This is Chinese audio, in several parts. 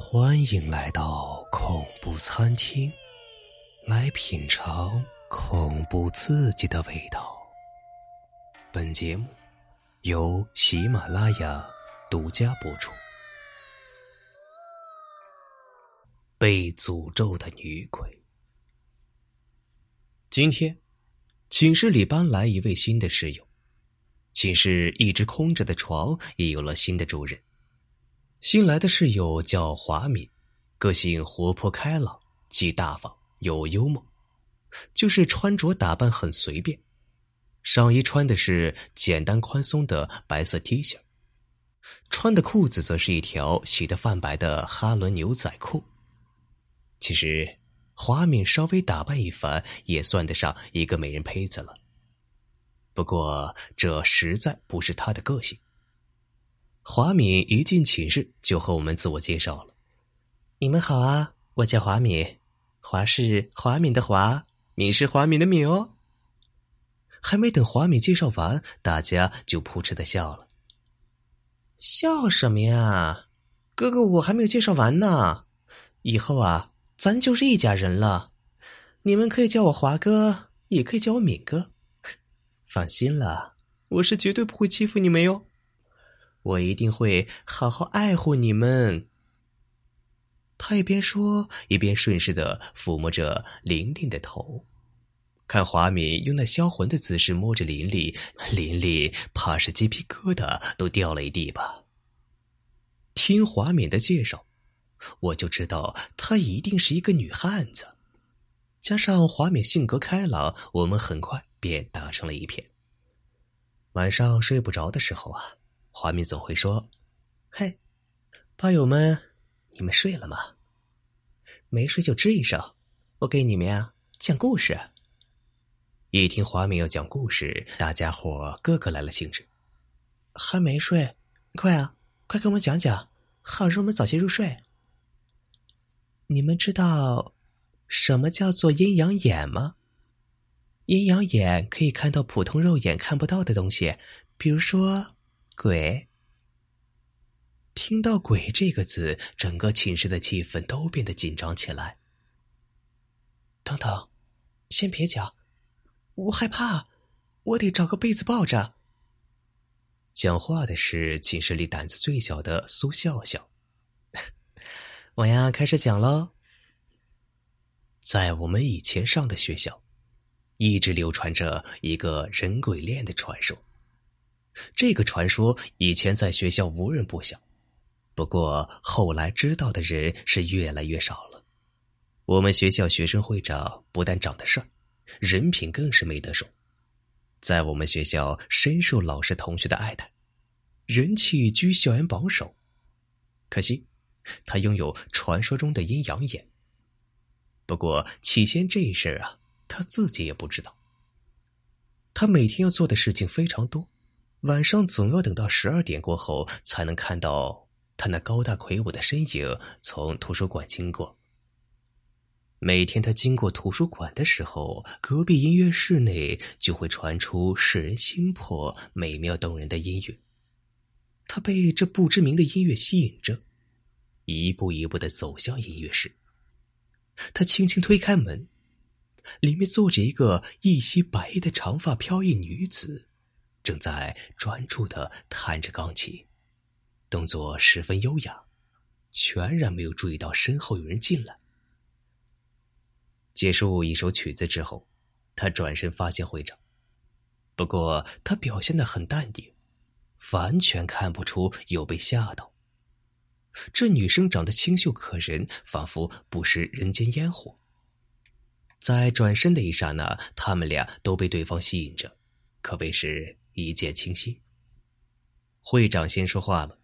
欢迎来到恐怖餐厅，来品尝恐怖刺激的味道。本节目由喜马拉雅独家播出。被诅咒的女鬼。今天，寝室里搬来一位新的室友，寝室一直空着的床也有了新的主人。新来的室友叫华敏，个性活泼开朗，既大方又幽默，就是穿着打扮很随便。上衣穿的是简单宽松的白色 T 恤，穿的裤子则是一条洗得泛白的哈伦牛仔裤。其实，华敏稍微打扮一番，也算得上一个美人胚子了。不过，这实在不是她的个性。华敏一进寝室就和我们自我介绍了：“你们好啊，我叫华敏，华是华敏的华，敏是华敏的敏哦。”还没等华敏介绍完，大家就扑哧的笑了。笑什么呀，哥哥，我还没有介绍完呢。以后啊，咱就是一家人了。你们可以叫我华哥，也可以叫我敏哥。放心了，我是绝对不会欺负你们哟。我一定会好好爱护你们。他一边说，一边顺势的抚摸着琳琳的头。看华敏用那销魂的姿势摸着琳琳，琳琳怕是鸡皮疙瘩都掉了一地吧。听华敏的介绍，我就知道她一定是一个女汉子。加上华敏性格开朗，我们很快便打成了一片。晚上睡不着的时候啊。华敏总会说：“嘿，吧友们，你们睡了吗？没睡就吱一声，我给你们呀讲故事。”一听华敏要讲故事，大家伙个个来了兴致。还没睡，快啊，快给我们讲讲，好让我们早些入睡。你们知道什么叫做阴阳眼吗？阴阳眼可以看到普通肉眼看不到的东西，比如说。鬼，听到“鬼”这个字，整个寝室的气氛都变得紧张起来。等等，先别讲，我害怕，我得找个被子抱着。讲话的是寝室里胆子最小的苏笑笑。我呀，开始讲喽。在我们以前上的学校，一直流传着一个人鬼恋的传说。这个传说以前在学校无人不晓，不过后来知道的人是越来越少了。我们学校学生会长不但长得帅，人品更是没得说，在我们学校深受老师同学的爱戴，人气居校园榜首。可惜，他拥有传说中的阴阳眼。不过起先这事儿啊，他自己也不知道。他每天要做的事情非常多。晚上总要等到十二点过后，才能看到他那高大魁梧的身影从图书馆经过。每天他经过图书馆的时候，隔壁音乐室内就会传出使人心魄、美妙动人的音乐。他被这不知名的音乐吸引着，一步一步的走向音乐室。他轻轻推开门，里面坐着一个一袭白衣的长发飘逸女子。正在专注的弹着钢琴，动作十分优雅，全然没有注意到身后有人进来。结束一首曲子之后，他转身发现会长，不过他表现的很淡定，完全看不出有被吓到。这女生长得清秀可人，仿佛不食人间烟火。在转身的一刹那，他们俩都被对方吸引着，可谓是。一见倾心。会长先说话了：“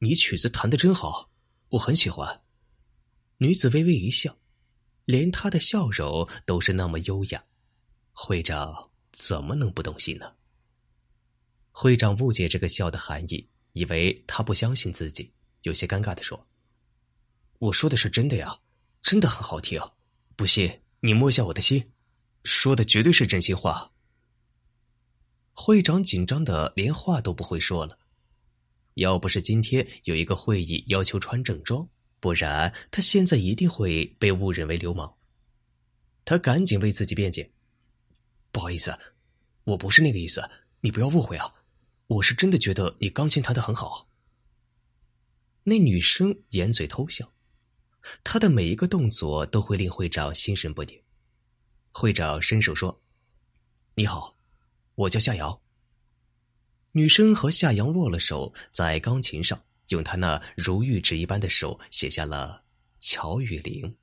你曲子弹的真好，我很喜欢。”女子微微一笑，连她的笑容都是那么优雅。会长怎么能不动心呢？会长误解这个笑的含义，以为他不相信自己，有些尴尬的说：“我说的是真的呀，真的很好听。不信你摸一下我的心，说的绝对是真心话。”会长紧张的连话都不会说了。要不是今天有一个会议要求穿正装，不然他现在一定会被误认为流氓。他赶紧为自己辩解：“不好意思，我不是那个意思，你不要误会啊，我是真的觉得你钢琴弹得很好。”那女生掩嘴偷笑，她的每一个动作都会令会长心神不宁。会长伸手说：“你好，我叫夏瑶。”女生和夏阳握了手，在钢琴上用她那如玉指一般的手写下了“乔雨玲”。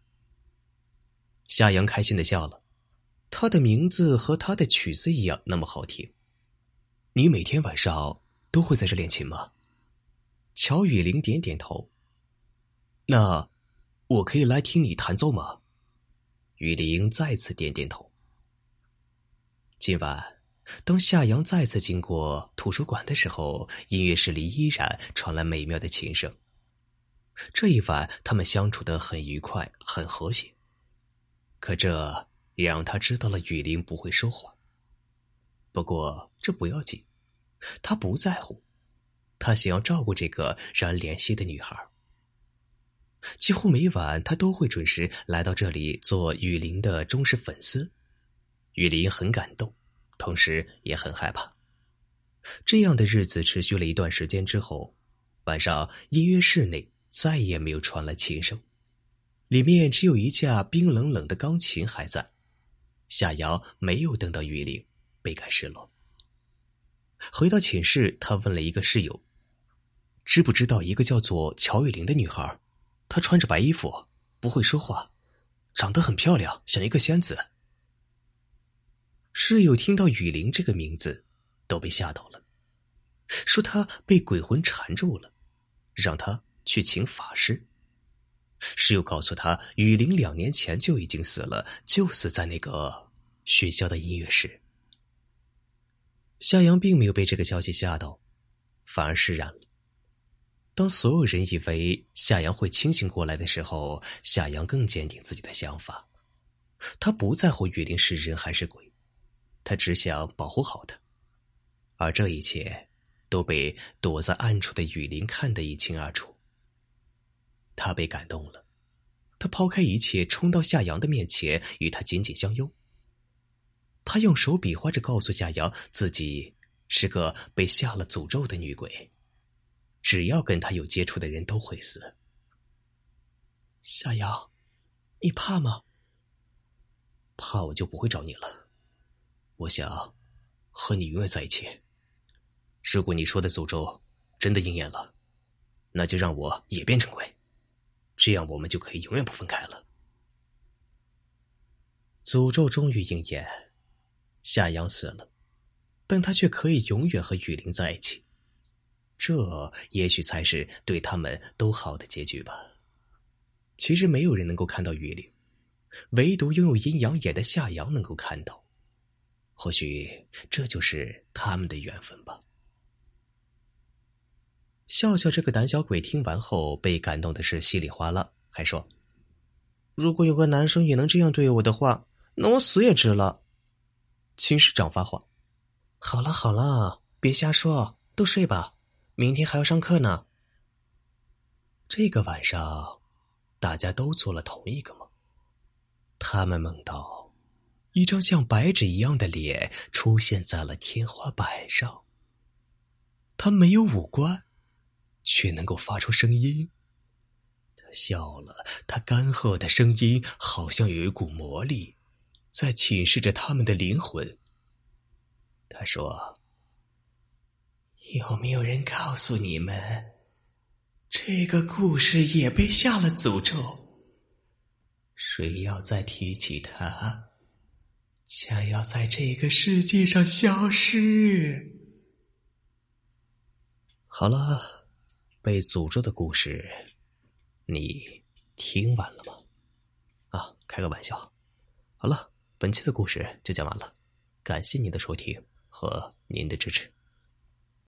夏阳开心的笑了，他的名字和他的曲子一样那么好听。你每天晚上都会在这练琴吗？乔雨玲点点头。那我可以来听你弹奏吗？雨玲再次点点头。今晚，当夏阳再次经过图书馆的时候，音乐室里依然传来美妙的琴声。这一晚，他们相处的很愉快，很和谐。可这也让他知道了雨林不会说谎。不过这不要紧，他不在乎，他想要照顾这个让人怜惜的女孩。几乎每晚，他都会准时来到这里做雨林的忠实粉丝。雨林很感动，同时也很害怕。这样的日子持续了一段时间之后，晚上音乐室内再也没有传来琴声。里面只有一架冰冷冷的钢琴还在。夏瑶没有等到雨玲，倍感失落。回到寝室，他问了一个室友：“知不知道一个叫做乔雨玲的女孩？她穿着白衣服，不会说话，长得很漂亮，像一个仙子。”室友听到雨林这个名字，都被吓到了，说她被鬼魂缠住了，让他去请法师。室友告诉他，雨林两年前就已经死了，就死在那个学校的音乐室。夏阳并没有被这个消息吓到，反而释然了。当所有人以为夏阳会清醒过来的时候，夏阳更坚定自己的想法。他不在乎雨林是人还是鬼，他只想保护好她。而这一切都被躲在暗处的雨林看得一清二楚。他被感动了，他抛开一切，冲到夏阳的面前，与他紧紧相拥。他用手比划着告诉夏阳，自己是个被下了诅咒的女鬼，只要跟他有接触的人都会死。夏阳，你怕吗？怕我就不会找你了。我想和你永远在一起。如果你说的诅咒真的应验了，那就让我也变成鬼。这样，我们就可以永远不分开了。诅咒终于应验，夏阳死了，但他却可以永远和雨林在一起。这也许才是对他们都好的结局吧。其实，没有人能够看到雨林，唯独拥有阴阳眼的夏阳能够看到。或许，这就是他们的缘分吧。笑笑这个胆小鬼听完后被感动的是稀里哗啦，还说：“如果有个男生也能这样对我的话，那我死也值了。”秦师长发话：“好了好了，别瞎说，都睡吧，明天还要上课呢。”这个晚上，大家都做了同一个梦，他们梦到一张像白纸一样的脸出现在了天花板上，他没有五官。却能够发出声音。他笑了，他干涸的声音好像有一股魔力，在侵蚀着他们的灵魂。他说：“有没有人告诉你们，这个故事也被下了诅咒？谁要再提起他，将要在这个世界上消失。”好了。被诅咒的故事，你听完了吗？啊，开个玩笑。好了，本期的故事就讲完了，感谢您的收听和您的支持。